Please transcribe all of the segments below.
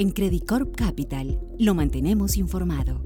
En Credicorp Capital lo mantenemos informado.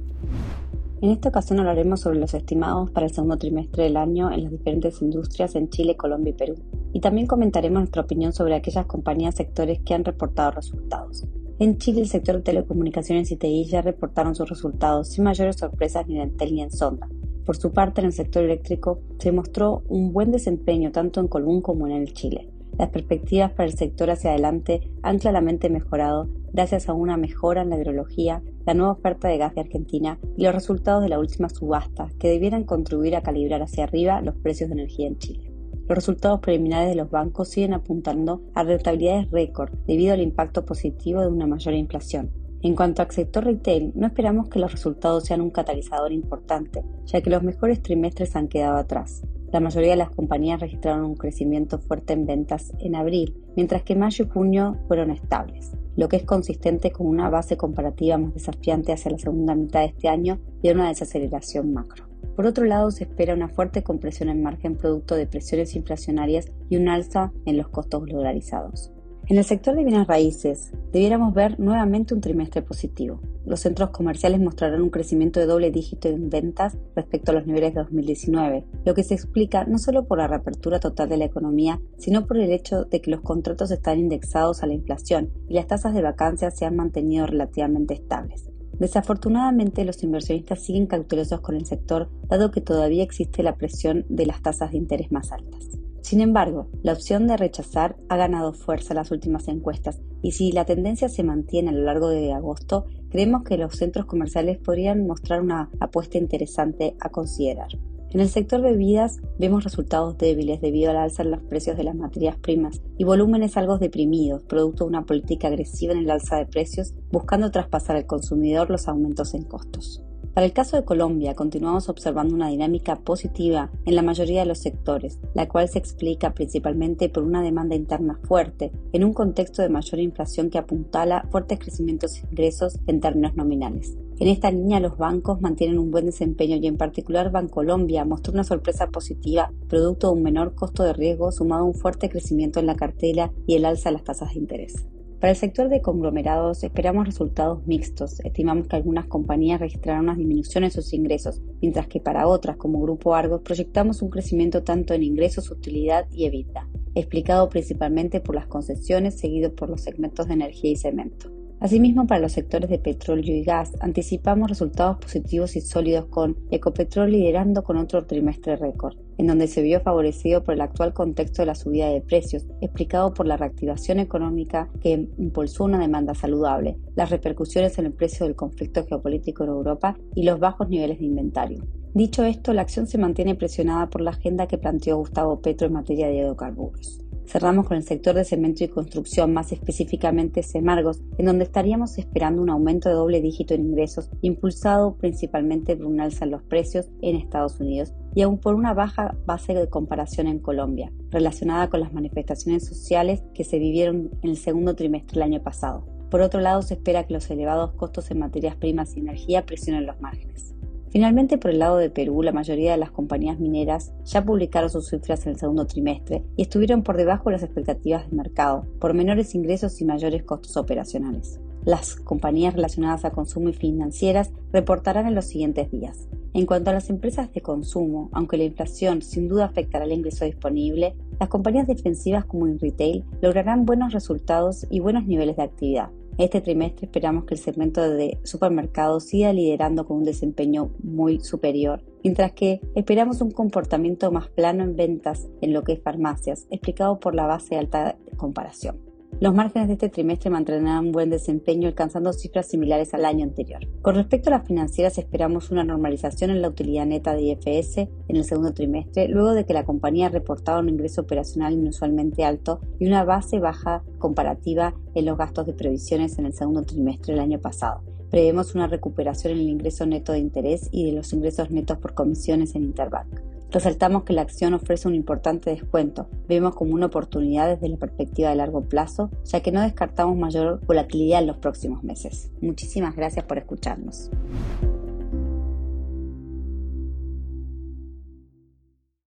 En esta ocasión hablaremos sobre los estimados para el segundo trimestre del año en las diferentes industrias en Chile, Colombia y Perú. Y también comentaremos nuestra opinión sobre aquellas compañías sectores que han reportado resultados. En Chile, el sector de telecomunicaciones y TI ya reportaron sus resultados sin mayores sorpresas ni en Entel ni en Sonda. Por su parte, en el sector eléctrico se mostró un buen desempeño tanto en Colbún como en el Chile. Las perspectivas para el sector hacia adelante han claramente mejorado gracias a una mejora en la hidrología, la nueva oferta de gas de Argentina y los resultados de la última subasta, que debieran contribuir a calibrar hacia arriba los precios de energía en Chile. Los resultados preliminares de los bancos siguen apuntando a rentabilidades récord debido al impacto positivo de una mayor inflación. En cuanto al sector retail, no esperamos que los resultados sean un catalizador importante, ya que los mejores trimestres han quedado atrás. La mayoría de las compañías registraron un crecimiento fuerte en ventas en abril, mientras que mayo y junio fueron estables, lo que es consistente con una base comparativa más desafiante hacia la segunda mitad de este año y una desaceleración macro. Por otro lado, se espera una fuerte compresión en margen producto de presiones inflacionarias y un alza en los costos dolarizados. En el sector de bienes raíces, debiéramos ver nuevamente un trimestre positivo. Los centros comerciales mostrarán un crecimiento de doble dígito en ventas respecto a los niveles de 2019, lo que se explica no solo por la reapertura total de la economía, sino por el hecho de que los contratos están indexados a la inflación y las tasas de vacancia se han mantenido relativamente estables. Desafortunadamente, los inversionistas siguen cautelosos con el sector, dado que todavía existe la presión de las tasas de interés más altas. Sin embargo, la opción de rechazar ha ganado fuerza en las últimas encuestas y si la tendencia se mantiene a lo largo de agosto, creemos que los centros comerciales podrían mostrar una apuesta interesante a considerar. En el sector bebidas vemos resultados débiles debido al alza en los precios de las materias primas y volúmenes algo deprimidos, producto de una política agresiva en el alza de precios, buscando traspasar al consumidor los aumentos en costos. Para el caso de Colombia, continuamos observando una dinámica positiva en la mayoría de los sectores, la cual se explica principalmente por una demanda interna fuerte, en un contexto de mayor inflación que apuntala fuertes crecimientos de ingresos en términos nominales. En esta línea los bancos mantienen un buen desempeño y en particular Bancolombia mostró una sorpresa positiva producto de un menor costo de riesgo sumado a un fuerte crecimiento en la cartela y el alza de las tasas de interés. Para el sector de conglomerados esperamos resultados mixtos. Estimamos que algunas compañías registrarán una disminución en sus ingresos, mientras que para otras, como Grupo Argos, proyectamos un crecimiento tanto en ingresos, utilidad y EBITDA, explicado principalpemente por las concesiones seguido por los segmentos de energía y cemento. Asimismo, para los sectores de petróleo y gas, anticipamos resultados positivos y sólidos con Ecopetrol liderando con otro trimestre récord, en donde se vio favorecido por el actual contexto de la subida de precios, explicado por la reactivación económica que impulsó una demanda saludable, las repercusiones en el precio del conflicto geopolítico en Europa y los bajos niveles de inventario. Dicho esto, la acción se mantiene presionada por la agenda que planteó Gustavo Petro en materia de hidrocarburos. Cerramos con el sector de cemento y construcción, más específicamente Semargos, en donde estaríamos esperando un aumento de doble dígito en ingresos, impulsado principalmente por un alza en los precios en Estados Unidos y aún por una baja base de comparación en Colombia, relacionada con las manifestaciones sociales que se vivieron en el segundo trimestre del año pasado. Por otro lado, se espera que los elevados costos en materias primas y energía presionen los márgenes. Finalmente, por el lado de Perú, la mayoría de las compañías mineras ya publicaron sus cifras en el segundo trimestre y estuvieron por debajo de las expectativas del mercado, por menores ingresos y mayores costos operacionales. Las compañías relacionadas a consumo y financieras reportarán en los siguientes días. En cuanto a las empresas de consumo, aunque la inflación sin duda afectará el ingreso disponible, las compañías defensivas como en retail lograrán buenos resultados y buenos niveles de actividad. Este trimestre esperamos que el segmento de supermercados siga liderando con un desempeño muy superior, mientras que esperamos un comportamiento más plano en ventas en lo que es farmacias, explicado por la base alta de comparación. Los márgenes de este trimestre mantendrán un buen desempeño alcanzando cifras similares al año anterior. Con respecto a las financieras esperamos una normalización en la utilidad neta de IFS en el segundo trimestre, luego de que la compañía reportado un ingreso operacional inusualmente alto y una base baja comparativa en los gastos de previsiones en el segundo trimestre del año pasado. Prevemos una recuperación en el ingreso neto de interés y de los ingresos netos por comisiones en Interbank. Resaltamos que la acción ofrece un importante descuento. Vemos como una oportunidad desde la perspectiva de largo plazo, ya que no descartamos mayor volatilidad en los próximos meses. Muchísimas gracias por escucharnos.